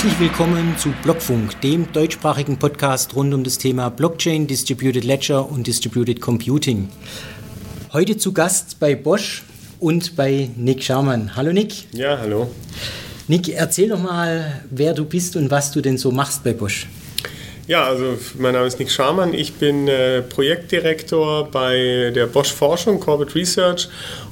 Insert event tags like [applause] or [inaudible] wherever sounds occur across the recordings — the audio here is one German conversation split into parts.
Herzlich willkommen zu Blockfunk, dem deutschsprachigen Podcast rund um das Thema Blockchain, Distributed Ledger und Distributed Computing. Heute zu Gast bei Bosch und bei Nick Scharmann. Hallo Nick. Ja, hallo. Nick, erzähl doch mal, wer du bist und was du denn so machst bei Bosch. Ja, also mein Name ist Nick Scharmann. Ich bin äh, Projektdirektor bei der Bosch Forschung, Corporate Research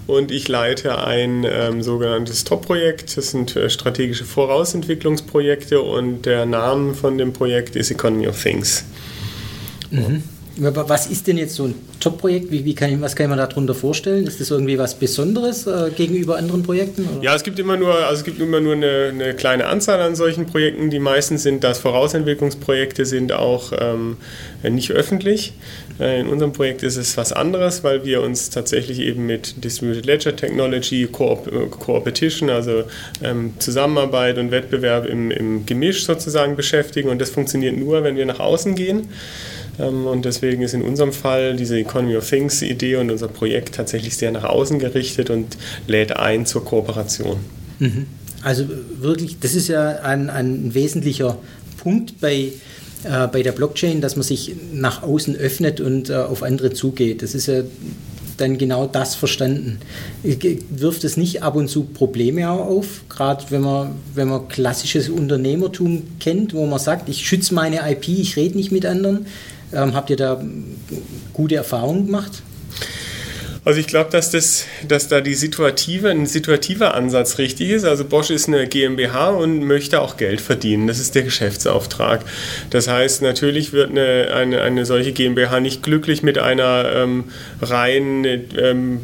und ich leite ein ähm, sogenanntes Top-Projekt. Das sind äh, strategische Vorausentwicklungsprojekte und der Name von dem Projekt ist Economy of Things. Mhm. Was ist denn jetzt so ein Top-Projekt? Wie, wie kann was kann man darunter vorstellen? Ist das irgendwie was Besonderes äh, gegenüber anderen Projekten? Oder? Ja, es gibt immer nur, also es gibt immer nur eine, eine, kleine Anzahl an solchen Projekten. Die meisten sind das Vorausentwicklungsprojekte, sind auch ähm, nicht öffentlich. Äh, in unserem Projekt ist es was anderes, weil wir uns tatsächlich eben mit Distributed Ledger Technology, Co-Opetition, also ähm, Zusammenarbeit und Wettbewerb im, im Gemisch sozusagen beschäftigen. Und das funktioniert nur, wenn wir nach außen gehen. Ähm, und deswegen ist in unserem Fall diese Economy of Things Idee und unser Projekt tatsächlich sehr nach außen gerichtet und lädt ein zur Kooperation. Mhm. Also wirklich, das ist ja ein, ein wesentlicher Punkt bei, äh, bei der Blockchain, dass man sich nach außen öffnet und äh, auf andere zugeht. Das ist ja dann genau das verstanden. Wirft es nicht ab und zu Probleme auf, gerade wenn man, wenn man klassisches Unternehmertum kennt, wo man sagt, ich schütze meine IP, ich rede nicht mit anderen. Ähm, habt ihr da gute Erfahrungen gemacht? Also ich glaube, dass, das, dass da die situative, ein situativer Ansatz richtig ist. Also Bosch ist eine GmbH und möchte auch Geld verdienen. Das ist der Geschäftsauftrag. Das heißt, natürlich wird eine, eine, eine solche GmbH nicht glücklich mit einer ähm, rein ähm,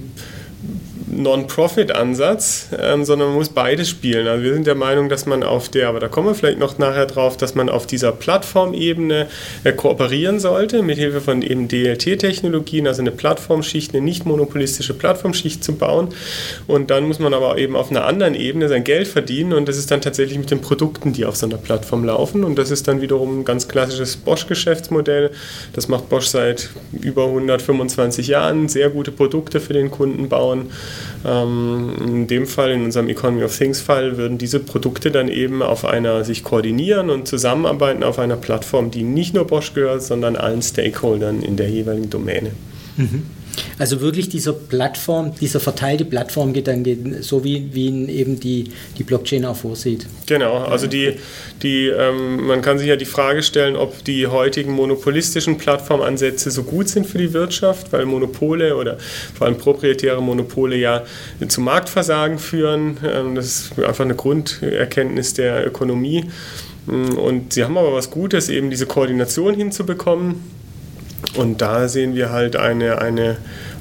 Non-Profit-Ansatz, ähm, sondern man muss beides spielen. Also wir sind der Meinung, dass man auf der, aber da kommen wir vielleicht noch nachher drauf, dass man auf dieser Plattformebene äh, kooperieren sollte, mit Hilfe von eben DLT-Technologien, also eine Plattformschicht, eine nicht monopolistische Plattformschicht zu bauen. Und dann muss man aber eben auf einer anderen Ebene sein Geld verdienen und das ist dann tatsächlich mit den Produkten, die auf so einer Plattform laufen. Und das ist dann wiederum ein ganz klassisches Bosch-Geschäftsmodell. Das macht Bosch seit über 125 Jahren, sehr gute Produkte für den Kunden bauen. Ähm, in dem Fall, in unserem Economy of Things Fall, würden diese Produkte dann eben auf einer sich koordinieren und zusammenarbeiten auf einer Plattform, die nicht nur Bosch gehört, sondern allen Stakeholdern in der jeweiligen Domäne. Mhm. Also wirklich dieser Plattform, dieser verteilte Plattformgedanke, so wie, wie ihn eben die, die Blockchain auch vorsieht. Genau, also die, die, ähm, man kann sich ja die Frage stellen, ob die heutigen monopolistischen Plattformansätze so gut sind für die Wirtschaft, weil Monopole oder vor allem proprietäre Monopole ja zu Marktversagen führen. Ähm, das ist einfach eine Grunderkenntnis der Ökonomie. Und sie haben aber was Gutes, eben diese Koordination hinzubekommen und da sehen wir halt eine, eine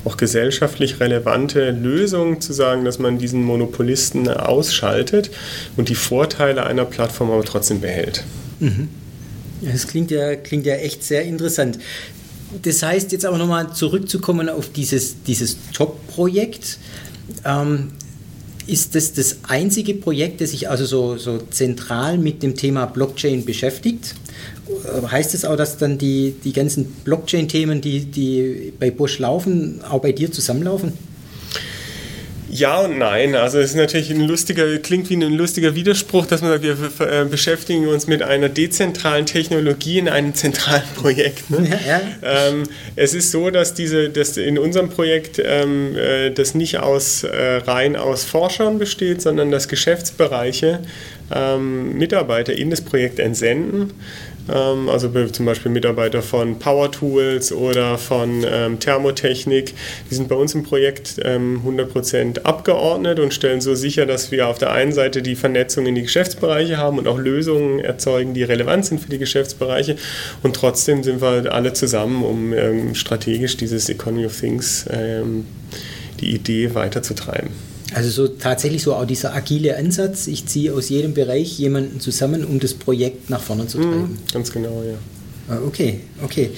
auch gesellschaftlich relevante Lösung, zu sagen, dass man diesen Monopolisten ausschaltet und die Vorteile einer Plattform aber trotzdem behält. Mhm. Das klingt ja, klingt ja echt sehr interessant. Das heißt, jetzt aber nochmal zurückzukommen auf dieses, dieses Top-Projekt. Ähm, ist das das einzige Projekt, das sich also so, so zentral mit dem Thema Blockchain beschäftigt? Heißt es auch, dass dann die, die ganzen Blockchain-Themen, die, die bei Bosch laufen, auch bei dir zusammenlaufen? Ja und nein. Also es ist natürlich ein lustiger, klingt wie ein lustiger Widerspruch, dass man sagt, wir äh, beschäftigen uns mit einer dezentralen Technologie in einem zentralen [laughs] Projekt. Ne? Ja, ja. Ähm, es ist so, dass diese, dass in unserem Projekt ähm, äh, das nicht aus äh, rein aus Forschern besteht, sondern dass Geschäftsbereiche ähm, Mitarbeiter in das Projekt entsenden. Ähm, also zum Beispiel Mitarbeiter von Power Tools oder von ähm, Thermotechnik, die sind bei uns im Projekt ähm, 100% abgeordnet und stellen so sicher, dass wir auf der einen Seite die Vernetzung in die Geschäftsbereiche haben und auch Lösungen erzeugen, die relevant sind für die Geschäftsbereiche. Und trotzdem sind wir alle zusammen, um ähm, strategisch dieses Economy of Things, ähm, die Idee weiterzutreiben. Also so tatsächlich so auch dieser agile Ansatz, ich ziehe aus jedem Bereich jemanden zusammen, um das Projekt nach vorne zu treiben. Mhm, ganz genau, ja. Ah, okay, okay.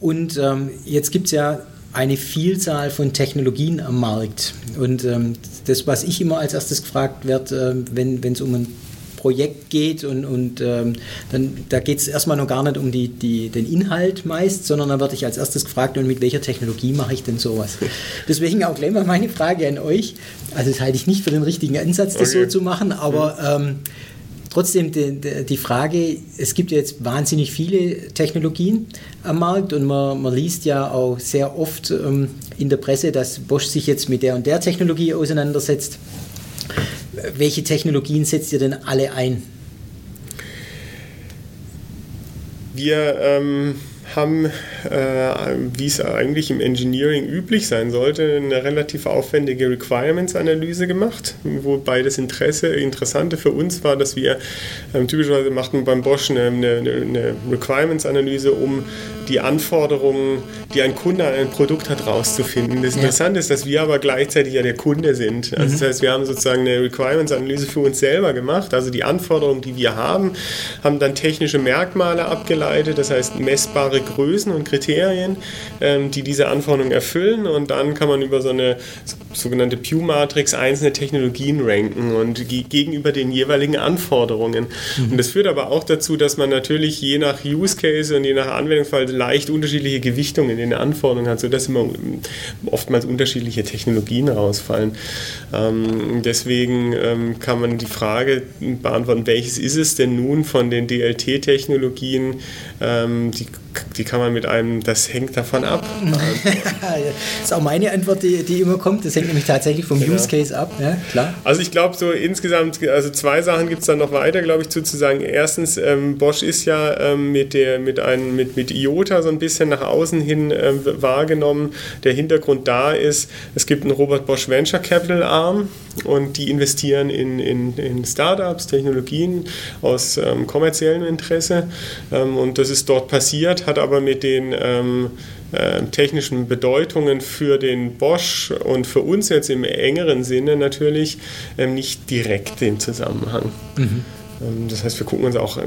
Und ähm, jetzt gibt es ja eine Vielzahl von Technologien am Markt. Und ähm, das, was ich immer als erstes gefragt werde, äh, wenn es um ein Projekt geht und, und ähm, dann, da geht es erstmal noch gar nicht um die, die, den Inhalt meist, sondern dann werde ich als erstes gefragt, und mit welcher Technologie mache ich denn sowas? [laughs] Deswegen auch gleich mal meine Frage an euch. Also das halte ich nicht für den richtigen Ansatz, das okay. so zu machen, aber ähm, trotzdem die, die, Frage, es gibt ja jetzt wahnsinnig viele Technologien am Markt und man, man liest ja auch sehr oft ähm, in der Presse, dass Bosch sich jetzt mit der und der Technologie auseinandersetzt. Welche Technologien setzt ihr denn alle ein? Wir ähm haben, äh, wie es eigentlich im Engineering üblich sein sollte, eine relativ aufwendige Requirements-Analyse gemacht, wobei das Interesse, Interessante für uns war, dass wir ähm, typischerweise machten beim Bosch eine, eine, eine Requirements-Analyse, um die Anforderungen, die ein Kunde an ein Produkt hat, rauszufinden. Das Interessante ja. ist, dass wir aber gleichzeitig ja der Kunde sind. Also mhm. Das heißt, wir haben sozusagen eine Requirements-Analyse für uns selber gemacht, also die Anforderungen, die wir haben, haben dann technische Merkmale abgeleitet, das heißt messbare Größen und Kriterien, ähm, die diese Anforderungen erfüllen und dann kann man über so eine sogenannte Pew-Matrix einzelne Technologien ranken und gegenüber den jeweiligen Anforderungen. Mhm. Und das führt aber auch dazu, dass man natürlich je nach Use Case und je nach Anwendungsfall leicht unterschiedliche Gewichtungen in den Anforderungen hat, sodass immer oftmals unterschiedliche Technologien rausfallen. Ähm, deswegen ähm, kann man die Frage beantworten, welches ist es denn nun von den DLT-Technologien, die die kann man mit einem, das hängt davon ab. [laughs] das ist auch meine Antwort, die, die immer kommt. Das hängt nämlich tatsächlich vom genau. Use Case ab, ja, klar. Also ich glaube so insgesamt, also zwei Sachen gibt es dann noch weiter, glaube ich, zu, zu sagen. Erstens, ähm, Bosch ist ja ähm, mit, der, mit, ein, mit, mit IOTA so ein bisschen nach außen hin ähm, wahrgenommen. Der Hintergrund da ist, es gibt einen Robert Bosch Venture Capital Arm und die investieren in, in, in Startups, Technologien aus ähm, kommerziellem Interesse ähm, und das ist dort passiert, hat aber mit den ähm, äh, technischen Bedeutungen für den Bosch und für uns jetzt im engeren Sinne natürlich ähm, nicht direkt den Zusammenhang. Mhm. Ähm, das heißt, wir gucken uns auch,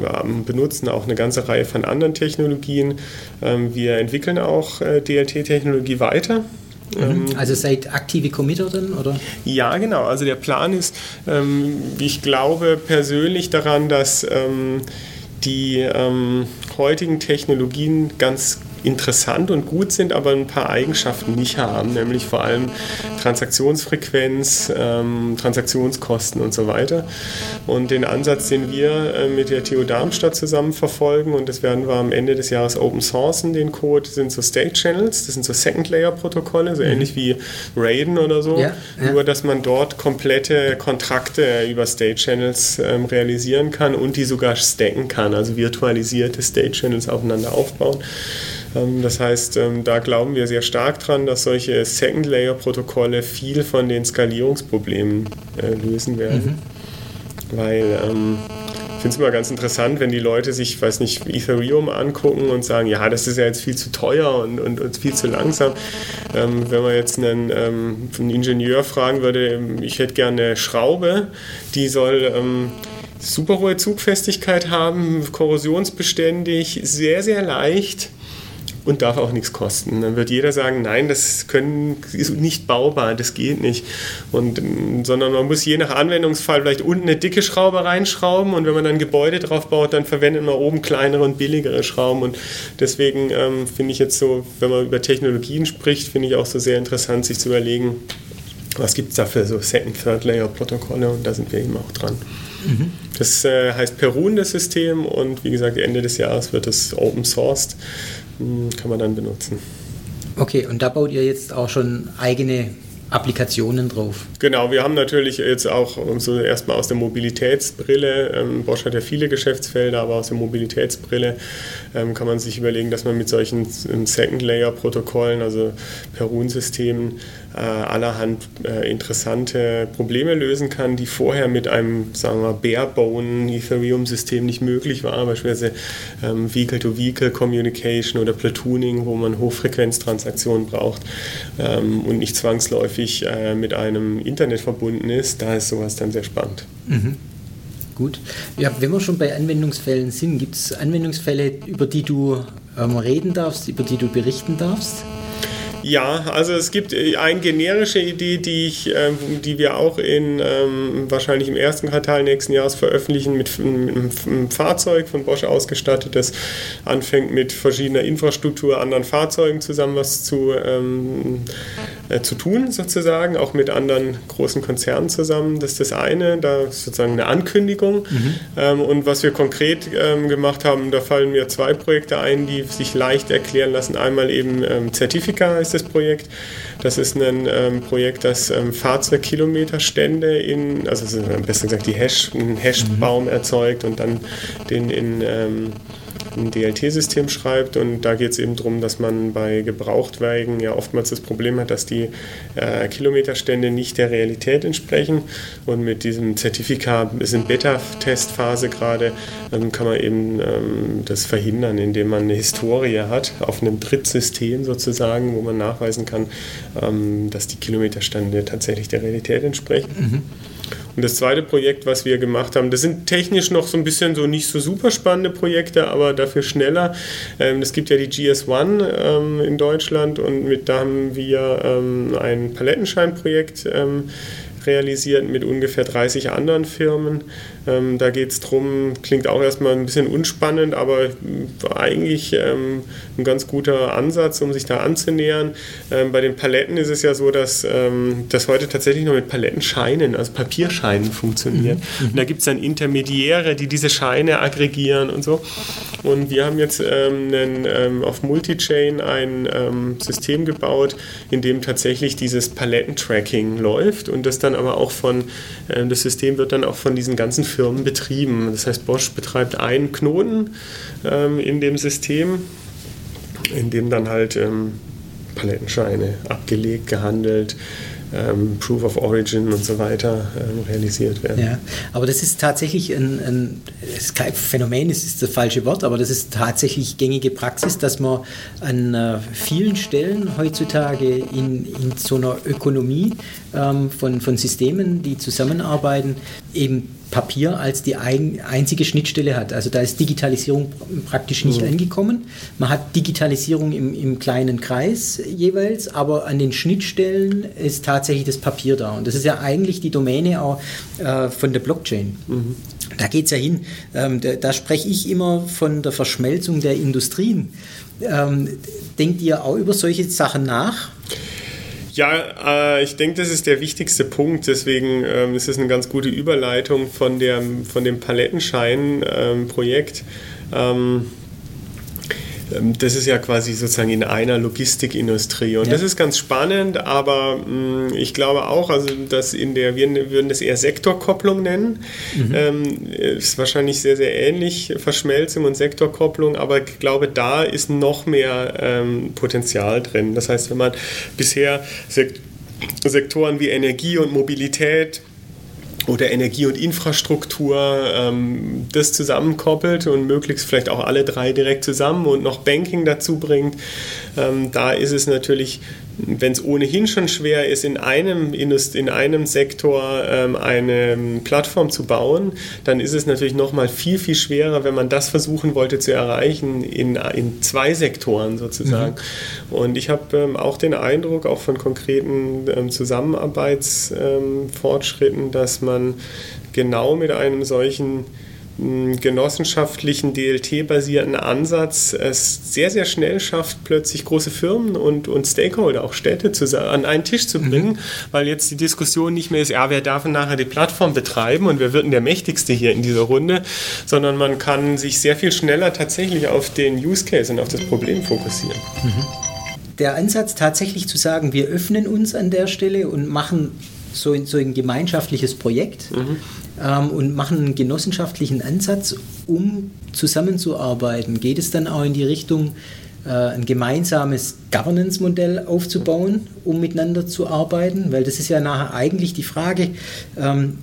benutzen auch eine ganze Reihe von anderen Technologien. Ähm, wir entwickeln auch äh, DLT-Technologie weiter. Mhm. Also seid aktive Committer dann, oder? Ja, genau. Also der Plan ist, ähm, ich glaube persönlich daran, dass ähm, die ähm, heutigen Technologien ganz interessant und gut sind, aber ein paar Eigenschaften nicht haben, nämlich vor allem Transaktionsfrequenz, ähm, Transaktionskosten und so weiter. Und den Ansatz, den wir äh, mit der TU Darmstadt zusammen verfolgen, und das werden wir am Ende des Jahres open sourcen, den Code, sind so State Channels, das sind so Second-Layer-Protokolle, so mhm. ähnlich wie Raiden oder so, ja, ja. nur dass man dort komplette Kontrakte über State Channels ähm, realisieren kann und die sogar stacken kann, also virtualisierte State Channels aufeinander aufbauen. Ähm, das heißt, ähm, da glauben wir sehr stark dran, dass solche Second-Layer-Protokolle viel von den Skalierungsproblemen äh, lösen werden. Mhm. Weil ähm, ich finde es immer ganz interessant, wenn die Leute sich, weiß nicht, Ethereum angucken und sagen, ja, das ist ja jetzt viel zu teuer und, und, und viel zu langsam. Ähm, wenn man jetzt einen, ähm, einen, Ingenieur fragen würde, ich hätte gerne eine Schraube, die soll ähm, super hohe Zugfestigkeit haben, korrosionsbeständig, sehr, sehr leicht und darf auch nichts kosten. Dann wird jeder sagen, nein, das können, ist nicht baubar, das geht nicht. Und, sondern man muss je nach Anwendungsfall vielleicht unten eine dicke Schraube reinschrauben und wenn man dann Gebäude drauf baut, dann verwendet man oben kleinere und billigere Schrauben. Und deswegen ähm, finde ich jetzt so, wenn man über Technologien spricht, finde ich auch so sehr interessant, sich zu überlegen, was gibt es da für so Second, Third Layer Protokolle und da sind wir eben auch dran. Mhm. Das äh, heißt Perun, das System, und wie gesagt, Ende des Jahres wird es open sourced. Hm, kann man dann benutzen. Okay, und da baut ihr jetzt auch schon eigene Applikationen drauf. Genau, wir haben natürlich jetzt auch so erstmal aus der Mobilitätsbrille, ähm, Bosch hat ja viele Geschäftsfelder, aber aus der Mobilitätsbrille ähm, kann man sich überlegen, dass man mit solchen ähm, Second-Layer-Protokollen, also Perun-Systemen, äh, allerhand äh, interessante Probleme lösen kann, die vorher mit einem, sagen wir, Barebone Ethereum-System nicht möglich waren, beispielsweise ähm, Vehicle-to-Vehicle-Communication oder Platooning, wo man Hochfrequenztransaktionen braucht ähm, und nicht zwangsläufig äh, mit einem Internet verbunden ist. Da ist sowas dann sehr spannend. Mhm. Gut. Ja, wenn wir schon bei Anwendungsfällen sind, gibt es Anwendungsfälle, über die du ähm, reden darfst, über die du berichten darfst? Ja, also es gibt äh, eine generische Idee, die, ich, ähm, die wir auch in ähm, wahrscheinlich im ersten Quartal nächsten Jahres veröffentlichen, mit einem Fahrzeug von Bosch ausgestattet, das anfängt mit verschiedener Infrastruktur, anderen Fahrzeugen zusammen was zu ähm, äh, zu tun, sozusagen, auch mit anderen großen Konzernen zusammen. Das ist das eine, da ist sozusagen eine Ankündigung. Mhm. Ähm, und was wir konkret ähm, gemacht haben, da fallen mir zwei Projekte ein, die sich leicht erklären lassen. Einmal eben ähm, Certifica ist das Projekt. Das ist ein ähm, Projekt, das ähm, Fahrzeugkilometerstände in, also am besten gesagt die Hash, einen Hashbaum mhm. erzeugt und dann den in ähm, ein DLT-System schreibt. Und da geht es eben darum, dass man bei Gebrauchtwagen ja oftmals das Problem hat, dass die äh, Kilometerstände nicht der Realität entsprechen. Und mit diesem Zertifikat, ist in Beta-Testphase gerade, ähm, kann man eben ähm, das verhindern, indem man eine Historie hat auf einem Drittsystem sozusagen, wo man nachweisen kann, ähm, dass die Kilometerstände tatsächlich der Realität entsprechen. Mhm. Und das zweite Projekt, was wir gemacht haben, das sind technisch noch so ein bisschen so nicht so super spannende Projekte, aber dafür schneller. Ähm, es gibt ja die GS1 ähm, in Deutschland und mit, da haben wir ähm, ein Palettenscheinprojekt realisiert mit ungefähr 30 anderen Firmen. Ähm, da geht es darum, klingt auch erstmal ein bisschen unspannend, aber eigentlich ähm, ein ganz guter Ansatz, um sich da anzunähern. Ähm, bei den Paletten ist es ja so, dass ähm, das heute tatsächlich noch mit Palettenscheinen, also Papierscheinen funktioniert. Mhm. Und da gibt es dann Intermediäre, die diese Scheine aggregieren und so. Und wir haben jetzt ähm, einen, ähm, auf Multichain ein System gebaut, in dem tatsächlich dieses Palettentracking läuft und das dann aber auch von, das System wird dann auch von diesen ganzen Firmen betrieben. Das heißt, Bosch betreibt einen Knoten ähm, in dem System, in dem dann halt ähm, Palettenscheine abgelegt, gehandelt, ähm, Proof of Origin und so weiter ähm, realisiert werden. Ja, aber das ist tatsächlich ein, ein Phänomen, das ist das falsche Wort, aber das ist tatsächlich gängige Praxis, dass man an äh, vielen Stellen heutzutage in, in so einer Ökonomie ähm, von, von Systemen, die zusammenarbeiten, eben Papier als die ein, einzige Schnittstelle hat. Also da ist Digitalisierung praktisch nicht mhm. angekommen. Man hat Digitalisierung im, im, kleinen Kreis jeweils, aber an den Schnittstellen ist tatsächlich das Papier da. Und das ist ja eigentlich die Domäne auch äh, von der Blockchain. Mhm. Da geht es ja hin. Ähm, da, da spreche ich immer von der Verschmelzung der Industrien. Ähm, denkt ihr auch über solche Sachen nach? Ja, äh, ich denke, das ist der wichtigste Punkt. Deswegen ähm, ist es eine ganz gute Überleitung von, der, von dem Palettenschein-Projekt. Ähm, das ist ja quasi sozusagen in einer Logistikindustrie. Und ja. das ist ganz spannend, aber mh, mm, ich glaube auch, also dass in der, wir würden das eher Sektorkopplung nennen. Mhm. Ähm, ist wahrscheinlich sehr, sehr ähnlich, Verschmelzung und Sektorkopplung, aber ich glaube, da ist noch mehr ähm, Potenzial drin. Das heißt, wenn man bisher Sektoren wie Energie und Mobilität oder Energie und Infrastruktur ähm, das zusammenkoppelt und möglichst vielleicht auch alle drei direkt zusammen und noch Banking dazu bringt, ähm, da ist es natürlich wenn es ohnehin schon schwer ist, in einem, in einem Sektor ähm, eine Plattform zu bauen, dann ist es natürlich nochmal viel, viel schwerer, wenn man das versuchen wollte zu erreichen in, in zwei Sektoren sozusagen. Mhm. Und ich habe ähm, auch den Eindruck, auch von konkreten ähm, Zusammenarbeitsfortschritten, dass man genau mit einem solchen genossenschaftlichen DLT-basierten Ansatz es sehr, sehr schnell schafft, plötzlich große Firmen und, und Stakeholder, auch Städte zusammen, an einen Tisch zu bringen, mhm. weil jetzt die Diskussion nicht mehr ist, ja, wer darf nachher die Plattform betreiben und wer wird denn der Mächtigste hier in dieser Runde, sondern man kann sich sehr viel schneller tatsächlich auf den Use Case und auf das Problem fokussieren. Mhm. Der Ansatz tatsächlich zu sagen, wir öffnen uns an der Stelle und machen so, so ein gemeinschaftliches Projekt, mhm ähm, und machen einen genossenschaftlichen Ansatz, um zusammenzuarbeiten. Geht es dann auch in die Richtung, äh, ein gemeinsames Governance-Modell aufzubauen, um miteinander zu arbeiten? Weil das ist ja nachher eigentlich die Frage, ähm,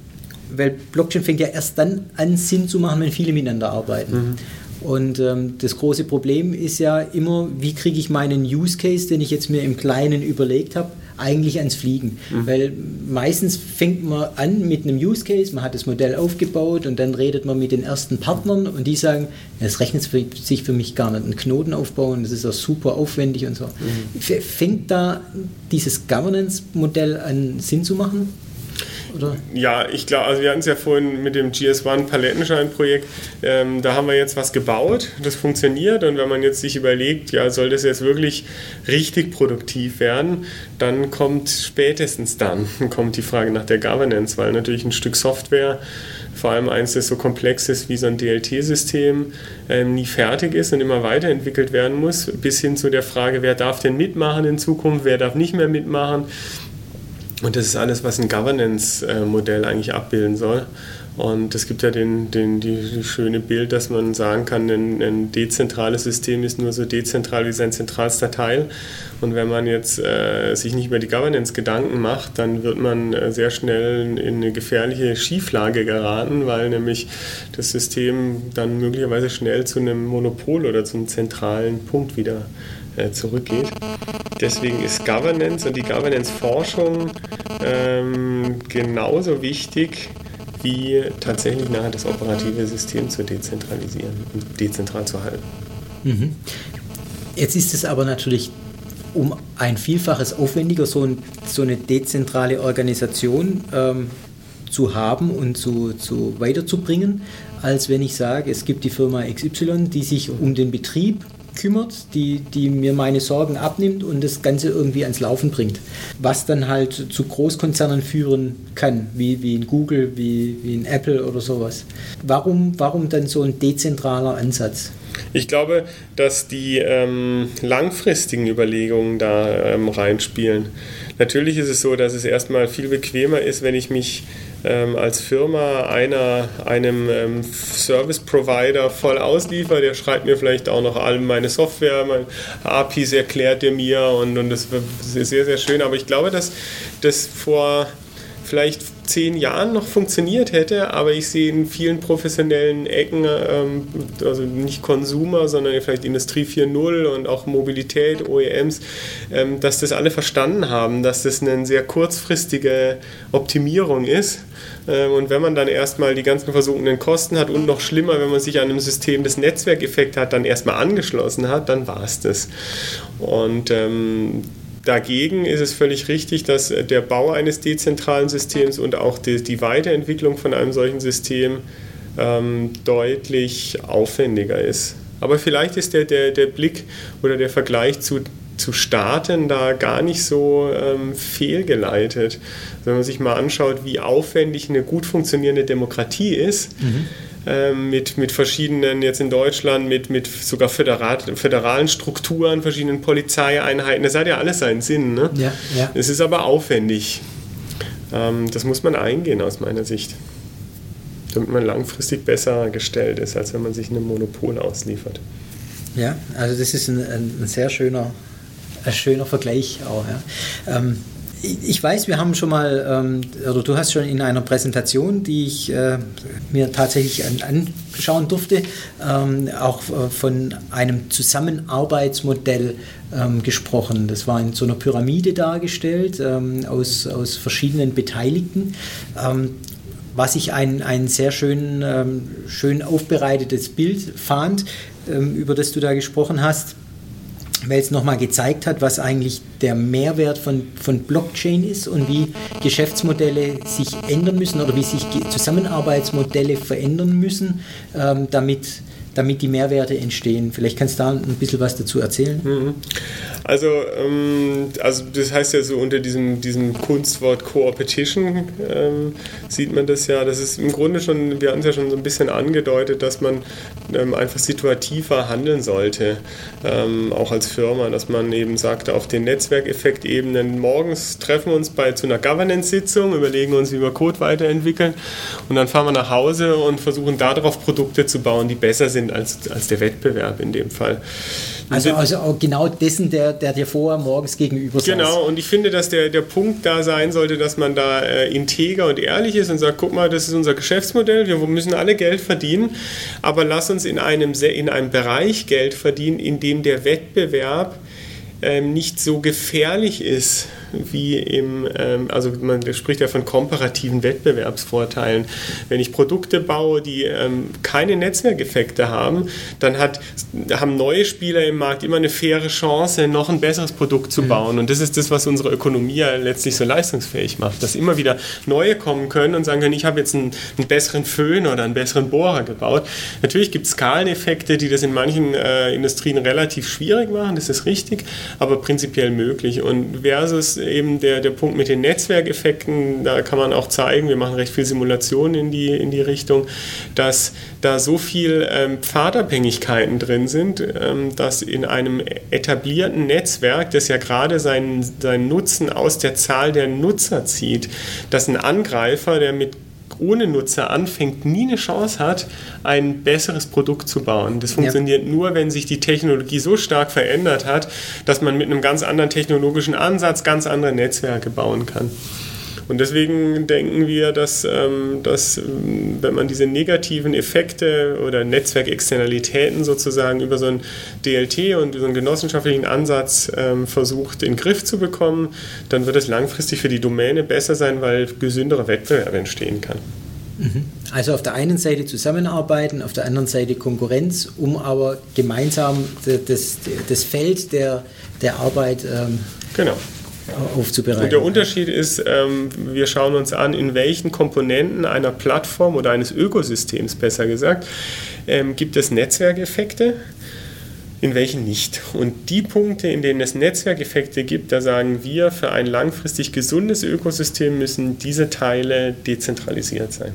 weil Blockchain fängt ja erst dann an, Sinn zu machen, wenn viele miteinander arbeiten. Mhm. Und ähm, das große Problem ist ja immer, wie kriege ich meinen Use Case, den ich jetzt mir im Kleinen überlegt habe, eigentlich ans Fliegen. Mhm. Weil meistens fängt man an mit einem Use Case, man hat das Modell aufgebaut und dann redet man mit den ersten Partnern und die sagen, es rechnet sich für mich gar nicht, einen Knoten aufbauen, das ist ja super aufwendig und so. Mhm. Fängt da dieses Governance-Modell an Sinn zu machen? Oder? Ja, ich glaube, also wir hatten es ja vorhin mit dem GS1 Palettenschein-Projekt, ähm, da haben wir jetzt was gebaut, das funktioniert und wenn man jetzt sich überlegt, ja, soll das jetzt wirklich richtig produktiv werden, dann kommt spätestens dann [laughs] kommt die Frage nach der Governance, weil natürlich ein Stück Software vor allem eins, das so komplex ist wie so ein DLT-System, ähm, nie fertig ist und immer weiterentwickelt werden muss, bis hin zu der Frage, wer darf denn mitmachen in Zukunft, wer darf nicht mehr mitmachen. Und das ist alles, was ein Governance-Modell eigentlich abbilden soll. Und es gibt ja den, den, die, schöne Bild, dass man sagen kann, ein, ein, dezentrales System ist nur so dezentral wie sein zentralster Teil. Und wenn man jetzt äh, sich nicht über die Governance Gedanken macht, dann wird man äh, sehr schnell in eine gefährliche Schieflage geraten, weil nämlich das System dann möglicherweise schnell zu einem Monopol oder zum zentralen Punkt wieder zurückgeht. Deswegen ist Governance und die Governance-Forschung ähm, genauso wichtig wie tatsächlich nachher das operative System zu dezentralisieren und dezentral zu halten. Mhm. Jetzt ist es aber natürlich um ein Vielfaches aufwendiger, so, ein, so eine dezentrale Organisation ähm, zu haben und zu, zu weiterzubringen, als wenn ich sage, es gibt die Firma XY, die sich um den Betrieb kümmert, die, die mir meine Sorgen abnimmt und das Ganze irgendwie ans Laufen bringt. Was dann halt zu Großkonzernen führen kann, wie, wie in Google, wie, wie in Apple oder sowas. Warum, warum dann so ein dezentraler Ansatz? Ich glaube, dass die ähm, langfristigen Überlegungen da ähm, reinspielen. Natürlich ist es so, dass es erstmal viel bequemer ist, wenn ich mich ähm, als Firma einer, einem ähm, Service Provider voll ausliefere. Der schreibt mir vielleicht auch noch all meine Software, meine APIs erklärt er mir und, und das ist sehr, sehr schön. Aber ich glaube, dass das vor vielleicht zehn Jahren noch funktioniert hätte, aber ich sehe in vielen professionellen Ecken, ähm, also nicht Konsumer, sondern vielleicht Industrie 4.0 und auch Mobilität, OEMs, ähm, dass das alle verstanden haben, dass das eine sehr kurzfristige Optimierung ist. Ähm, und wenn man dann erstmal die ganzen versunkenen Kosten hat und noch schlimmer, wenn man sich an einem System das Netzwerkeffekt hat, dann erstmal angeschlossen hat, dann war es das. Und ähm, Dagegen ist es völlig richtig, dass äh, der Bau eines dezentralen Systems und auch die, die Weiterentwicklung von einem solchen System ähm, deutlich aufwendiger ist. Aber vielleicht ist der, der, der Blick oder der Vergleich zu, zu Staaten da gar nicht so ähm, fehlgeleitet. Wenn man sich mal anschaut, wie aufwendig eine gut funktionierende Demokratie ist, mhm mit, mit verschiedenen, jetzt in Deutschland, mit, mit sogar föderal, föderalen Strukturen, verschiedenen Polizeieinheiten. Das hat ja alles seinen Sinn. Ne? Ja, ja. Es ist aber aufwendig. Ähm, das muss man eingehen aus meiner Sicht. Damit man langfristig besser gestellt ist, als wenn man sich einem Monopol ausliefert. Ja, also das ist ein, ein sehr schöner, ein schöner Vergleich auch. Ja. Ähm, ich weiß, wir haben schon mal, ähm, oder du hast schon in einer Präsentation, die ich äh, mir tatsächlich an, anschauen durfte, ähm, auch äh, von einem Zusammenarbeitsmodell ähm, gesprochen. Das war in so einer Pyramide dargestellt aus, aus verschiedenen Beteiligten. Was ich ein, ein sehr schön, schön aufbereitetes Bild fand, über das du da gesprochen hast weil es nochmal gezeigt hat, was eigentlich der Mehrwert von, von Blockchain ist und wie Geschäftsmodelle sich ändern müssen oder wie sich Zusammenarbeitsmodelle verändern müssen, ähm, damit damit die Mehrwerte entstehen. Vielleicht kannst du da ein bisschen was dazu erzählen. Also, ähm, also das heißt ja so unter diesem, diesem Kunstwort Co-Opetition ähm, sieht man das ja. Das ist im Grunde schon, wir haben es ja schon so ein bisschen angedeutet, dass man ähm, einfach situativer handeln sollte, ähm, auch als Firma, dass man eben sagt, auf den Netzwerkeffektebenen morgens treffen wir uns bei zu einer Governance-Sitzung, überlegen uns, wie wir Code weiterentwickeln und dann fahren wir nach Hause und versuchen darauf Produkte zu bauen, die besser sind als, als der Wettbewerb in dem Fall. Also, also genau dessen, der, der dir vorher morgens gegenüber saß. Genau, und ich finde, dass der, der Punkt da sein sollte, dass man da äh, integer und ehrlich ist und sagt, guck mal, das ist unser Geschäftsmodell, wir müssen alle Geld verdienen, aber lass uns in einem, in einem Bereich Geld verdienen, in dem der Wettbewerb ähm, nicht so gefährlich ist wie im, ähm, also man spricht ja von komparativen Wettbewerbsvorteilen. Wenn ich Produkte baue, die ähm, keine Netzwerkeffekte haben, dann hat, haben neue Spieler im Markt immer eine faire Chance, noch ein besseres Produkt zu mhm. bauen. Und das ist das, was unsere Ökonomie ja letztlich so leistungsfähig macht, dass immer wieder neue kommen können und sagen können, ich habe jetzt einen, einen besseren Föhn oder einen besseren Bohrer gebaut. Natürlich gibt es Skaleneffekte, die das in manchen äh, Industrien relativ schwierig machen, das ist richtig, aber prinzipiell möglich. Und versus eben der, der Punkt mit den Netzwerkeffekten, da kann man auch zeigen, wir machen recht viel Simulationen in die, in die Richtung, dass da so viel ähm, Pfadabhängigkeiten drin sind, ähm, dass in einem etablierten Netzwerk, das ja gerade seinen, seinen Nutzen aus der Zahl der Nutzer zieht, dass ein Angreifer, der mit ohne Nutzer anfängt, nie eine Chance hat, ein besseres Produkt zu bauen. Das funktioniert ja. nur, wenn sich die Technologie so stark verändert hat, dass man mit einem ganz anderen technologischen Ansatz ganz andere Netzwerke bauen kann. Und deswegen denken wir, dass, ähm, dass ähm, wenn man diese negativen Effekte oder Netzwerkexternalitäten sozusagen über so ein DLT und so einen genossenschaftlichen Ansatz ähm, versucht, in den Griff zu bekommen, dann wird es langfristig für die Domäne besser sein, weil gesündere Wettbewerb entstehen kann. Mhm. Also auf der einen Seite zusammenarbeiten, auf der anderen Seite Konkurrenz, um aber gemeinsam das, das Feld der, der Arbeit ähm, genau aufzubereiten. Und der Unterschied ist, ähm, wir schauen uns an, in welchen Komponenten einer Plattform oder eines Ökosystems, besser gesagt, ähm, gibt es Netzwerkeffekte, in welchen nicht. Und die Punkte, in denen es Netzwerkeffekte gibt, da sagen wir, für ein langfristig gesundes Ökosystem müssen diese Teile dezentralisiert sein.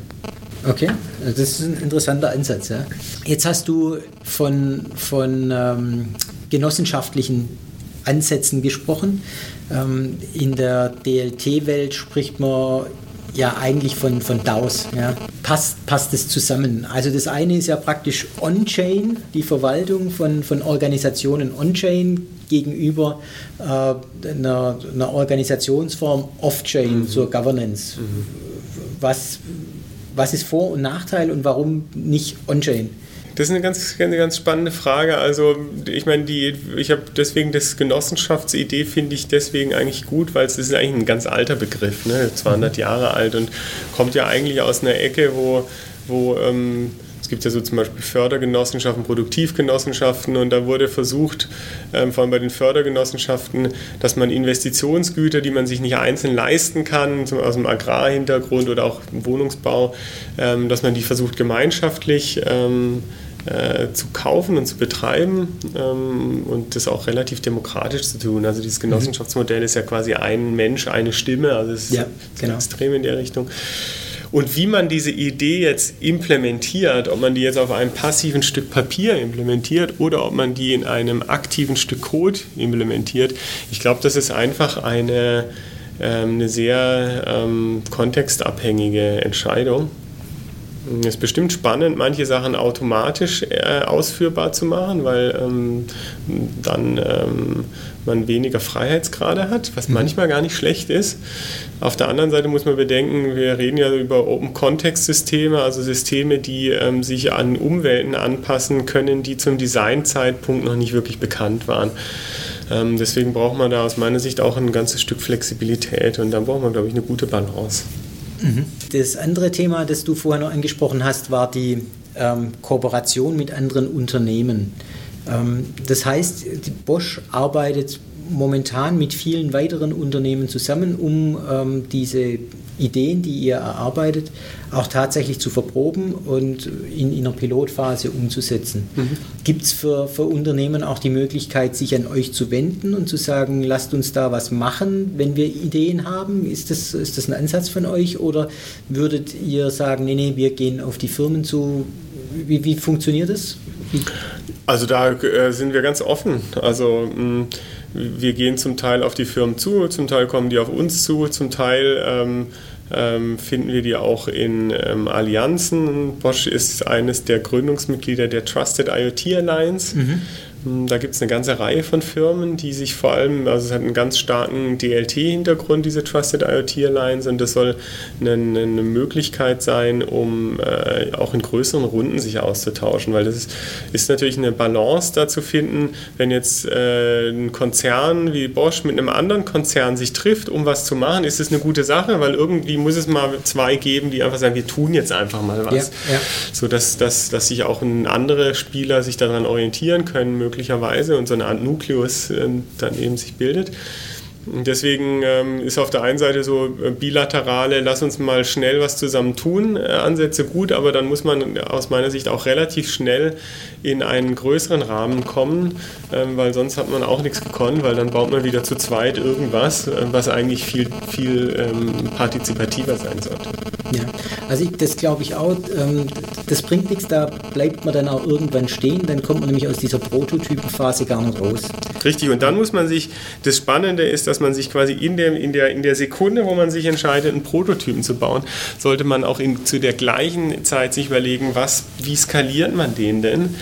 Okay, das ist ein interessanter Ansatz. Ja. Jetzt hast du von, von ähm, genossenschaftlichen Ansätzen gesprochen. Ähm, in der DLT-Welt spricht man ja eigentlich von, von DAOs. Ja. Passt, passt es zusammen? Also das eine ist ja praktisch On-Chain, die Verwaltung von, von Organisationen On-Chain gegenüber äh, einer, einer, Organisationsform Off-Chain mhm. zur Governance. Mhm. Was, was ist Vor- und Nachteil und warum nicht On-Chain? Das ist eine ganz, eine ganz spannende Frage. Also ich meine, die, ich habe deswegen das Genossenschaftsidee finde ich deswegen eigentlich gut, weil es ist eigentlich ein ganz alter Begriff, ne? 200 mhm. Jahre alt und kommt ja eigentlich aus einer Ecke, wo, wo ähm, es gibt ja so zum Beispiel Fördergenossenschaften, Produktivgenossenschaften und da wurde versucht, ähm, vor allem bei den Fördergenossenschaften, dass man Investitionsgüter, die man sich nicht einzeln leisten kann, zum, aus dem Agrarhintergrund oder auch im Wohnungsbau, ähm, dass man die versucht gemeinschaftlich ähm, äh, zu kaufen und zu betreiben ähm, und das auch relativ demokratisch zu tun. Also dieses mhm. Genossenschaftsmodell ist ja quasi ein Mensch, eine Stimme, also es ist ja, genau. extrem in der Richtung. Und wie man diese Idee jetzt implementiert, ob man die jetzt auf einem passiven Stück Papier implementiert oder ob man die in einem aktiven Stück Code implementiert, ich glaube, das ist einfach eine, ähm, eine sehr ähm, kontextabhängige Entscheidung. Es ist bestimmt spannend, manche Sachen automatisch äh, ausführbar zu machen, weil ähm, dann ähm, man weniger Freiheitsgrade hat, was mhm. manchmal gar nicht schlecht ist. Auf der anderen Seite muss man bedenken, wir reden ja über Open-Context-Systeme, also Systeme, die ähm, sich an Umwelten anpassen können, die zum Designzeitpunkt noch nicht wirklich bekannt waren. Ähm, deswegen braucht man da aus meiner Sicht auch ein ganzes Stück Flexibilität und dann braucht man, glaube ich, eine gute Balance. Das andere Thema, das du vorher noch angesprochen hast, war die ähm, Kooperation mit anderen Unternehmen. Ähm, das heißt, Bosch arbeitet momentan mit vielen weiteren Unternehmen zusammen, um ähm, diese Ideen, die ihr erarbeitet, auch tatsächlich zu verproben und in, in einer Pilotphase umzusetzen. Mhm. Gibt es für, für Unternehmen auch die Möglichkeit, sich an euch zu wenden und zu sagen, lasst uns da was machen, wenn wir Ideen haben? Ist das, ist das ein Ansatz von euch oder würdet ihr sagen, nee, nee, wir gehen auf die Firmen zu? Wie, wie funktioniert das? Wie? Also da äh, sind wir ganz offen. Also mh, mm, wir gehen zum Teil auf die Firmen zu, zum Teil kommen die auf uns zu, zum Teil ähm, ähm, finden wir die auch in ähm, Allianzen. Bosch ist eines der Gründungsmitglieder der Trusted IoT Alliance. Mhm. Hm, da gibt es eine ganze Reihe von Firmen, die sich vor allem, also es hat einen ganz starken DLT-Hintergrund, diese Trusted IoT Alliance, und das soll eine, eine Möglichkeit sein, um äh, auch in größeren Runden sich auszutauschen, weil das ist, ist natürlich eine Balance da zu finden, wenn jetzt äh, ein Konzern wie Bosch mit einem anderen Konzern sich trifft, um was zu machen, ist das eine gute Sache, weil irgendwie muss es mal zwei geben, die einfach sagen, wir tun jetzt einfach mal was. Ja, ja. So dass, dass, dass sich auch andere Spieler sich daran orientieren können, möglicherweise und so eine Art Nukleus äh, dann eben sich bildet. Deswegen ähm, ist auf der einen Seite so äh, bilaterale, lass uns mal schnell was zusammen tun, äh, Ansätze gut, aber dann muss man aus meiner Sicht auch relativ schnell in einen größeren Rahmen kommen, ähm, weil sonst hat man auch nichts gekonnt, weil dann baut man wieder zu zweit irgendwas, was eigentlich viel, viel ähm, partizipativer sein sollte. Ja, also ich, das glaube ich auch, ähm, das bringt nichts, da bleibt man dann auch irgendwann stehen, dann kommt man nämlich aus dieser Prototypenphase gar nicht raus. Richtig, und dann muss man sich, das Spannende ist, dass man sich quasi in der, in der, in der Sekunde, wo man sich entscheidet, einen Prototypen zu bauen, sollte man auch in, zu der gleichen Zeit sich überlegen, was, wie skaliert man den denn?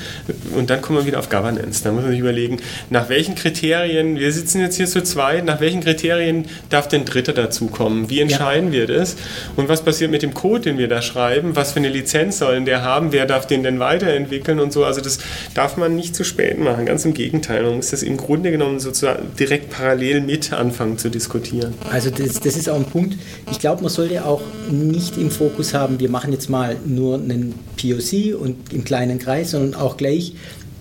Und dann kommen wir wieder auf Governance. Da muss man sich überlegen, nach welchen Kriterien, wir sitzen jetzt hier zu zweit, nach welchen Kriterien darf denn Dritter dazukommen? Wie entscheiden ja. wir das? Und was passiert mit dem Code, den wir da schreiben? Was für eine Lizenz sollen der haben? Wer darf den denn weiterentwickeln und so? Also das darf man nicht zu spät machen. Ganz im Gegenteil. Man muss das im Grunde genommen sozusagen direkt parallel mit anfangen zu diskutieren. Also das, das ist auch ein Punkt. Ich glaube, man sollte auch nicht im Fokus haben, wir machen jetzt mal nur einen POC und im kleinen Kreis, sondern auch gleich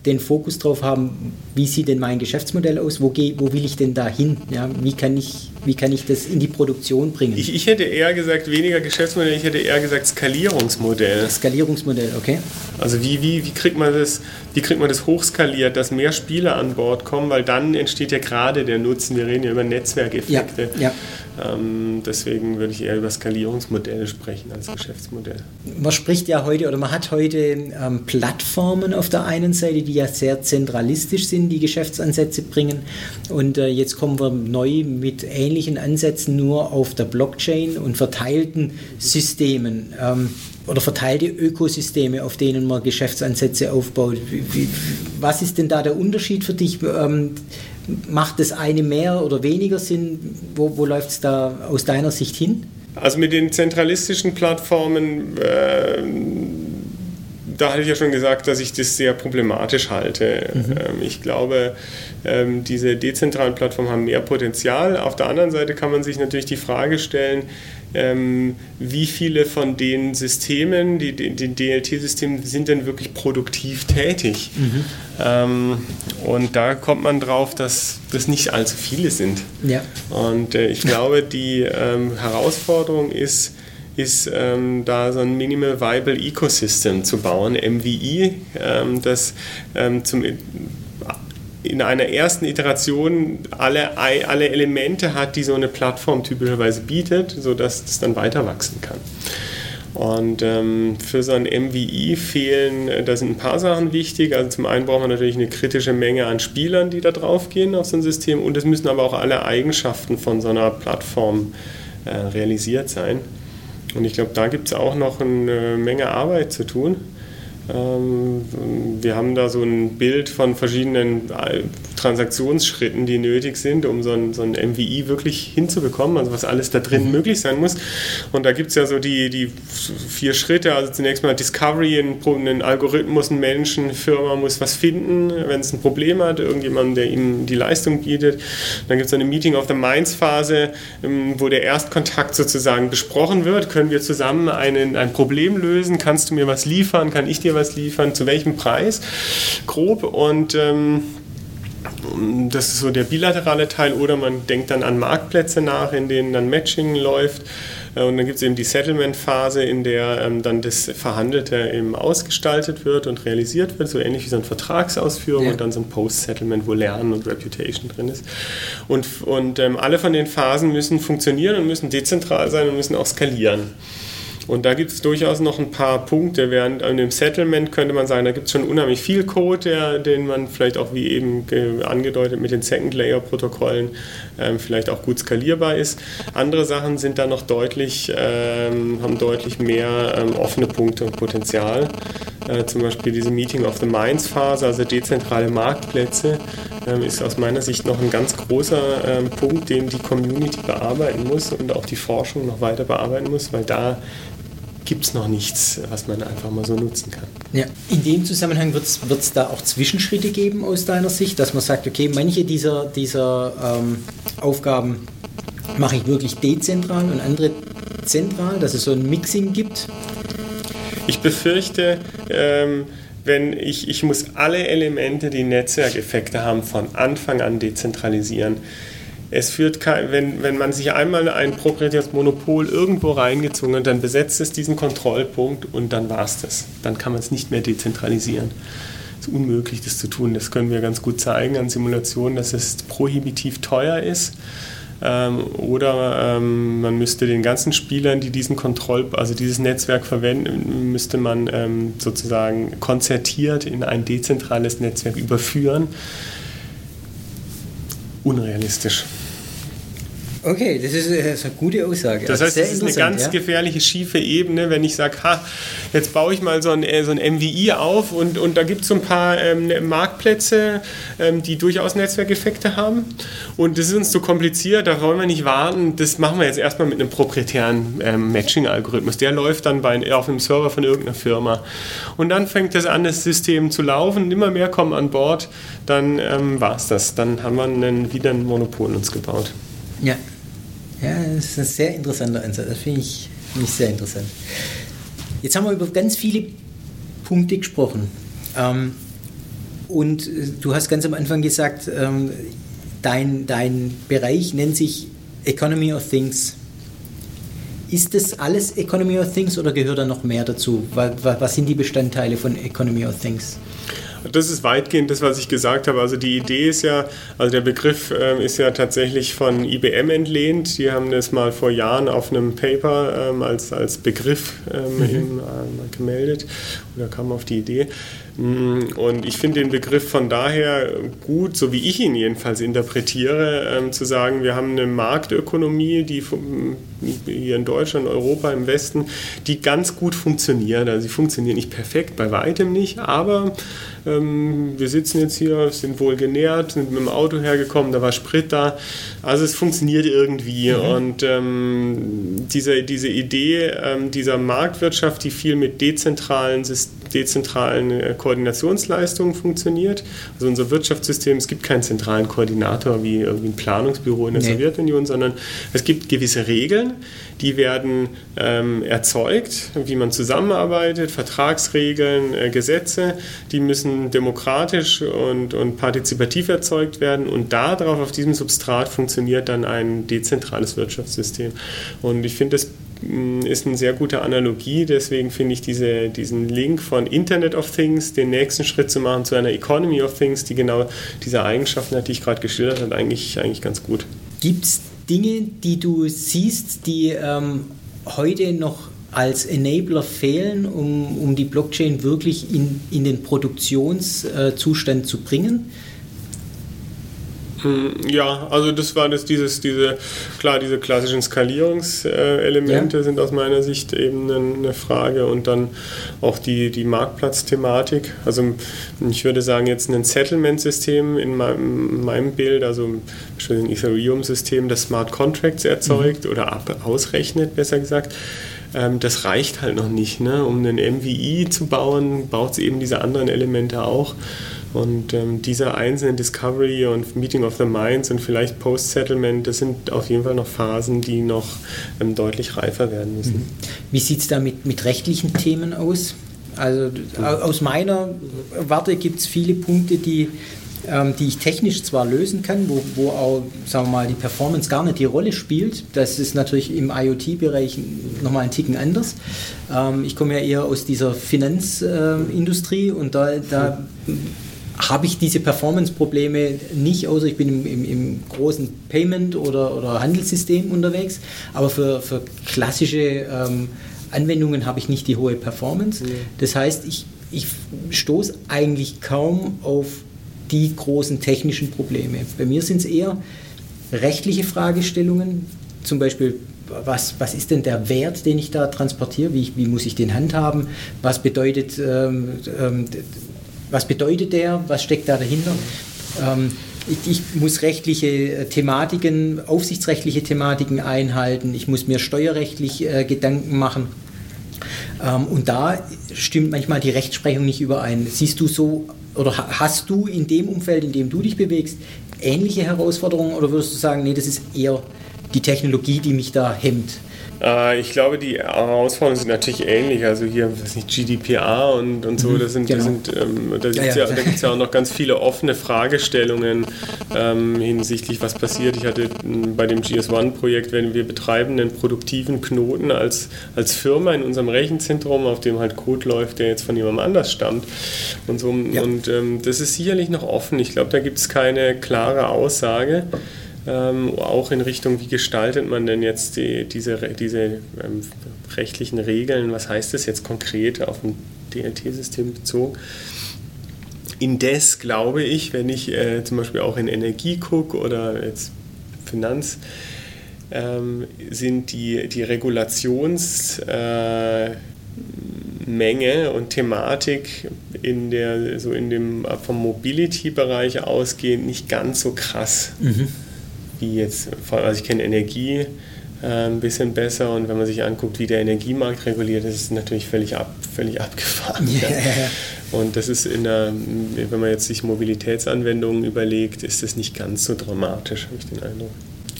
den Fokus darauf haben, wie sieht denn mein Geschäftsmodell aus, wo, geh, wo will ich denn da hin, ja? wie, kann ich, wie kann ich das in die Produktion bringen. Ich, ich hätte eher gesagt, weniger Geschäftsmodell, ich hätte eher gesagt Skalierungsmodell. Skalierungsmodell, okay. Also wie, wie, wie, kriegt man das, wie kriegt man das hochskaliert, dass mehr Spieler an Bord kommen, weil dann entsteht ja gerade der Nutzen, wir reden ja über Netzwerkeffekte. Ja, ja. Ähm, deswegen würde ich eher über Skalierungsmodelle sprechen als Geschäftsmodell. Man spricht ja heute oder man hat heute ähm, Plattformen auf der einen Seite, die ja sehr zentralistisch sind, die Geschäftsansätze bringen. Und äh, jetzt kommen wir neu mit ähnlichen Ansätzen nur auf der Blockchain und verteilten Systemen. Ähm, oder verteilte Ökosysteme, auf denen man Geschäftsansätze aufbaut. Wie, was ist denn da der Unterschied für dich? Ähm, macht das eine mehr oder weniger Sinn? Wo, wo läuft es da aus deiner Sicht hin? Also mit den zentralistischen Plattformen, äh, da hatte ich ja schon gesagt, dass ich das sehr problematisch halte. Mhm. Ähm, ich glaube, ähm, diese dezentralen Plattformen haben mehr Potenzial. Auf der anderen Seite kann man sich natürlich die Frage stellen, ähm, wie viele von den Systemen, die, den DLT-Systemen, sind denn wirklich produktiv tätig? Mhm. Ähm, und da kommt man drauf, dass das nicht allzu viele sind. Ja. Und äh, ich glaube, die ähm, Herausforderung ist, ist ähm, da so ein Minimal Viable Ecosystem zu bauen, MVI, ähm, das ähm, zum in einer ersten Iteration alle, alle Elemente hat, die so eine Plattform typischerweise bietet, sodass es dann weiter wachsen kann. Und ähm, für so ein MVI fehlen, äh, da sind ein paar Sachen wichtig. Also zum einen braucht man natürlich eine kritische Menge an Spielern, die da drauf gehen auf so ein System. Und es müssen aber auch alle Eigenschaften von so einer Plattform äh, realisiert sein. Und ich glaube, da gibt es auch noch eine Menge Arbeit zu tun. Ähm, wir haben da so ein Bild von verschiedenen äh, Transaktionsschritten, die nötig sind, um so ein, so ein MVI wirklich hinzubekommen, also was alles da drin mhm. möglich sein muss. Und da gibt es ja so die, die vier Schritte. Also zunächst mal Discovery, ein, ein Algorithmus, ein Mensch, eine Firma muss was finden, wenn es ein Problem hat, irgendjemand, der ihm die Leistung bietet. Dann gibt es eine Meeting of the Minds Phase, ähm, wo der Erstkontakt sozusagen besprochen wird. Können wir zusammen einen, ein Problem lösen? Kannst du mir was liefern? Kann ich dir was liefern? Zu welchem Preis? Grob. Und ähm, das ist so der bilaterale Teil. Oder man denkt dann an Marktplätze nach, in denen dann Matching läuft. Äh, und dann gibt es eben die Settlement-Phase, in der ähm, dann das Verhandelte eben ausgestaltet wird und realisiert wird, so ähnlich wie so eine Vertragsausführung ja. und dann so ein Post-Settlement, wo Lernen und Reputation drin ist. Und, und ähm, alle von den Phasen müssen funktionieren und müssen dezentral sein und müssen auch skalieren. Und da gibt es durchaus noch ein paar Punkte. Während an dem Settlement könnte man sagen, da gibt es schon unheimlich viel Code, der, den man vielleicht auch wie eben angedeutet mit den Second-Layer-Protokollen ähm, vielleicht auch gut skalierbar ist. Andere Sachen sind da noch deutlich, ähm, haben deutlich mehr ähm, offene Punkte und Potenzial. Äh, zum Beispiel diese Meeting of the Minds Phase, also dezentrale Marktplätze, ähm, ist aus meiner Sicht noch ein ganz großer ähm, Punkt, den die Community bearbeiten muss und auch die Forschung noch weiter bearbeiten muss, weil da gibt es noch nichts, was man einfach mal so nutzen kann. Ja. In dem Zusammenhang wird es da auch Zwischenschritte geben aus deiner Sicht, dass man sagt, okay, manche dieser, dieser ähm, Aufgaben mache ich wirklich dezentral und andere zentral, dass es so ein Mixing gibt? Ich befürchte, ähm, wenn ich, ich muss alle Elemente, die Netzwerkeffekte haben, von Anfang an dezentralisieren. Es führt kein, wenn, wenn man sich einmal ein proprietäres Monopol irgendwo reingezogen hat, dann besetzt es diesen Kontrollpunkt und dann war es das. Dann kann man es nicht mehr dezentralisieren. Es ist unmöglich, das zu tun. Das können wir ganz gut zeigen an Simulationen, dass es prohibitiv teuer ist ähm, oder ähm, man müsste den ganzen Spielern, die diesen Kontroll, also dieses Netzwerk verwenden, müsste man ähm, sozusagen konzertiert in ein dezentrales Netzwerk überführen. Unrealistisch. Okay, das ist, das ist eine gute Aussage. Das heißt, es ist eine ganz ja? gefährliche, schiefe Ebene, wenn ich sage, ha, jetzt baue ich mal so ein, äh, so ein MVI auf und, und da gibt es so ein paar ähm, Marktplätze, ähm, die durchaus Netzwerkeffekte haben. Und das ist uns zu so kompliziert, da wollen wir nicht warten. Das machen wir jetzt erstmal mit einem proprietären ähm, Matching-Algorithmus. Der läuft dann bei, auf einem Server von irgendeiner Firma. Und dann fängt das an, das System zu laufen, immer mehr kommen an Bord, dann ähm, war es das. Dann haben wir einen, wieder ein Monopol uns gebaut. Ja, ja, das ist ein sehr interessanter Ansatz. Das finde ich, find ich sehr interessant. Jetzt haben wir über ganz viele Punkte gesprochen. Ähm, und du hast ganz am Anfang gesagt, ähm, dein, dein Bereich nennt sich Economy of Things. Ist das alles Economy of Things oder gehört da noch mehr dazu? Was sind die Bestandteile von Economy of Things? Das ist weitgehend das, was ich gesagt habe. Also die Idee ist ja, also der Begriff äh, ist ja tatsächlich von IBM entlehnt. Die haben das mal vor Jahren auf einem Paper ähm, als, als Begriff ähm, mhm. eben, äh, gemeldet oder kam auf die Idee. Mm, und ich finde den Begriff von daher gut, so wie ich ihn jedenfalls interpretiere, ähm, zu sagen, wir haben eine Marktökonomie, die hier in Deutschland, Europa, im Westen, die ganz gut funktioniert. Also sie funktioniert nicht perfekt, bei weitem nicht, aber ähm, wir sitzen jetzt hier, sind wohl genährt, sind mit dem Auto hergekommen, da war Sprit da. Also es funktioniert irgendwie. Mhm. Und ähm, diese, diese Idee ähm, dieser Marktwirtschaft, die viel mit dezentralen, dezentralen äh, Koordinationsleistungen funktioniert. Also unser Wirtschaftssystem, es gibt keinen zentralen Koordinator wie irgendwie ein Planungsbüro in der nee. Sowjetunion, sondern es gibt gewisse Regeln, die werden ähm, erzeugt, wie man zusammenarbeitet, Vertragsregeln, äh, Gesetze, die müssen demokratisch und, und partizipativ erzeugt werden und darauf, auf diesem Substrat funktioniert dann ein dezentrales Wirtschaftssystem. Und ich finde, das ist eine sehr gute Analogie. Deswegen finde ich diese, diesen Link von Internet of Things, den nächsten Schritt zu machen zu einer Economy of Things, die genau diese Eigenschaften hat, die ich gerade geschildert habe, eigentlich, eigentlich ganz gut. Gibt es Dinge, die du siehst, die ähm, heute noch als Enabler fehlen, um, um die Blockchain wirklich in, in den Produktionszustand zu bringen? Hm, ja, also das war das, dieses, diese, klar, diese klassischen Skalierungselemente ja. sind aus meiner Sicht eben eine Frage und dann auch die, die Marktplatzthematik. Also ich würde sagen, jetzt ein Settlement-System in meinem, meinem Bild, also ein Ethereum-System, das Smart Contracts erzeugt mhm. oder ab, ausrechnet, besser gesagt ähm, das reicht halt noch nicht. Ne? Um einen MVI zu bauen, braucht es eben diese anderen Elemente auch. Und ähm, diese einzelnen Discovery und Meeting of the Minds und vielleicht Post-Settlement, das sind auf jeden Fall noch Phasen, die noch ähm, deutlich reifer werden müssen. Mhm. Wie sieht es da mit, mit rechtlichen Themen aus? Also aus meiner Warte gibt es viele Punkte, die, ähm, die ich technisch zwar lösen kann, wo, wo auch, sagen wir mal, die Performance gar nicht die Rolle spielt. Das ist natürlich im IoT-Bereich nochmal ein Ticken anders. Ähm, ich komme ja eher aus dieser Finanzindustrie äh, und da, da habe ich diese Performance-Probleme nicht, außer ich bin im, im, im, großen Payment- oder, oder Handelssystem unterwegs. Aber für, für klassische ähm, Anwendungen habe ich nicht die hohe Performance. Mhm. Das heißt, ich, ich stoße eigentlich kaum auf die großen technischen Probleme. Bei mir sind es eher rechtliche Fragestellungen, zum Beispiel was, was ist denn der Wert, den ich da transportiere, wie, wie muss ich den handhaben, was bedeutet, ähm, ähm, was bedeutet der, was steckt da dahinter. Ähm, ich, ich, muss rechtliche Thematiken, aufsichtsrechtliche Thematiken einhalten, ich muss mir steuerrechtlich äh, Gedanken machen. Ähm, und da stimmt manchmal die Rechtsprechung nicht überein. Siehst du so oder hast du in dem Umfeld, in dem du dich bewegst, ähnliche Herausforderungen oder würdest du sagen, nee, das ist eher die Technologie, die mich da hemmt? Äh, ich glaube, die Herausforderungen sind natürlich ähnlich. Also hier, was nicht, GDPR und, und so, mhm, das sind, genau. sind ähm, da gibt es ja, ja, ja, auch noch ganz viele offene Fragestellungen ähm, hinsichtlich, was passiert. Ich hatte bei dem GS1-Projekt, wenn wir betreiben einen produktiven Knoten als, als Firma in unserem Rechenzentrum, auf dem halt Code läuft, der jetzt von jemandem anders stammt und so. Ja. Und ähm, das ist sicherlich noch offen. Ich glaube, da gibt es keine klare Aussage ähm, auch in Richtung, wie gestaltet man denn jetzt die, diese, diese ähm, rechtlichen Regeln, was heißt das jetzt konkret auf ein DLT-System bezogen. Indes glaube ich, wenn ich äh, zum Beispiel auch in Energie gucke oder jetzt Finanz, ähm, sind die, die Regulationsmenge äh, und Thematik in der, so in dem vom Mobility-Bereich ausgehend nicht ganz so krass. Mhm wie jetzt, also ich kenne Energie äh, ein bisschen besser und wenn man sich anguckt, wie der Energiemarkt reguliert ist, ist es natürlich völlig, ab, völlig [laughs] abgefahren. Yeah. Ja. Und das ist in der, wenn man jetzt sich Mobilitätsanwendungen überlegt, ist das nicht ganz so dramatisch, habe ich den Eindruck.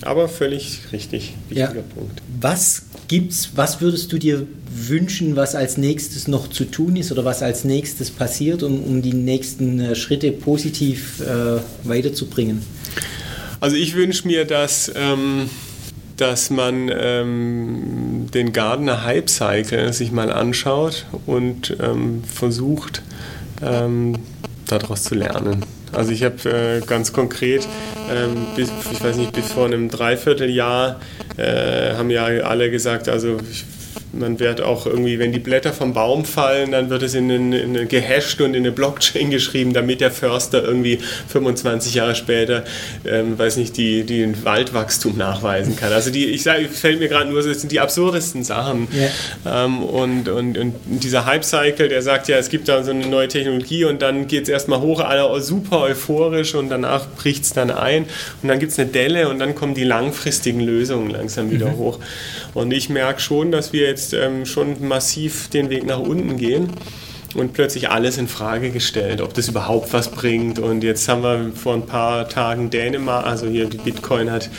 Aber völlig richtig, wichtiger ja. Punkt. Was gibt's, was würdest du dir wünschen, was als nächstes noch zu tun ist oder was als nächstes passiert, um, um die nächsten äh, Schritte positiv äh, weiterzubringen? Also ich wünsche mir, dass, ähm, dass man ähm, den Gardner Hype Cycle sich mal anschaut und ähm, versucht, ähm, daraus zu lernen. Also ich habe äh, ganz konkret, ähm, bis, ich weiß nicht, bis vor einem Dreivierteljahr äh, haben ja alle gesagt, also ich man wird auch irgendwie, wenn die Blätter vom Baum fallen, dann wird es in eine, in gehasht und in eine Blockchain geschrieben, damit der Förster irgendwie 25 Jahre später, ähm, weiß nicht, die, die den Waldwachstum nachweisen kann. Also die, ich sage, fällt mir gerade nur, das sind die absurdesten Sachen. Yeah. Ähm, und, und, und dieser Hype-Cycle, der sagt ja, es gibt da so eine neue Technologie und dann geht es erstmal hoch, alle super euphorisch und danach bricht es dann ein und dann gibt es eine Delle und dann kommen die langfristigen Lösungen langsam wieder mhm. hoch. Und ich merke schon, dass wir jetzt jetzt ähm, schon massiv den Weg nach unten gehen und plötzlich alles in Frage gestellt, ob das überhaupt was bringt. Und jetzt haben wir vor ein paar Tagen Dänemark, also hier die Bitcoin hat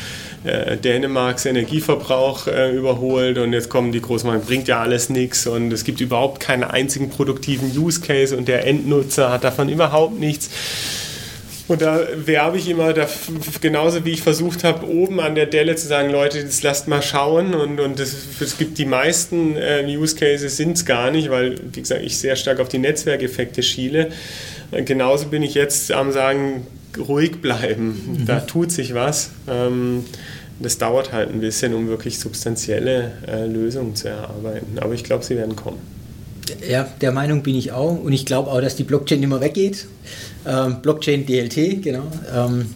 äh, Dänemarks Energieverbrauch äh, überholt und jetzt kommen die Großmarken, bringt ja alles nichts und es gibt überhaupt keinen einzigen produktiven Use Case und der Endnutzer hat davon überhaupt nichts. Und da werbe ich immer, da, genauso wie ich versucht habe, oben an der Delle zu sagen, Leute, das lasst mal schauen. Und, und das, es gibt die meisten äh, Use Cases sind es gar nicht, weil, wie gesagt, ich sehr stark auf die Netzwerkeffekte schiele. Äh, genauso bin ich jetzt am sagen, ruhig bleiben. Mhm. Da tut sich was. Ähm, das dauert halt ein bisschen, um wirklich substanzielle äh, Lösungen zu erarbeiten. Aber ich glaube, sie werden kommen. Ja, der Meinung bin ich auch. Und ich glaube auch, dass die Blockchain immer weggeht. Ähm, Blockchain DLT, genau. Ähm,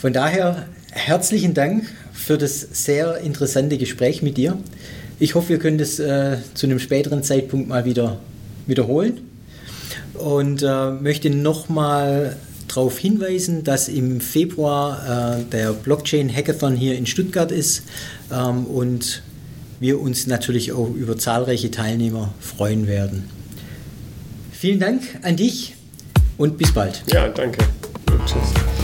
von daher herzlichen Dank für das sehr interessante Gespräch mit dir. Ich hoffe, wir können das äh, zu einem späteren Zeitpunkt mal wieder wiederholen. Und äh, möchte nochmal darauf hinweisen, dass im Februar äh, der Blockchain Hackathon hier in Stuttgart ist ähm, und wir uns natürlich auch über zahlreiche Teilnehmer freuen werden. Vielen Dank an dich und bis bald. Ja, danke. Tschüss.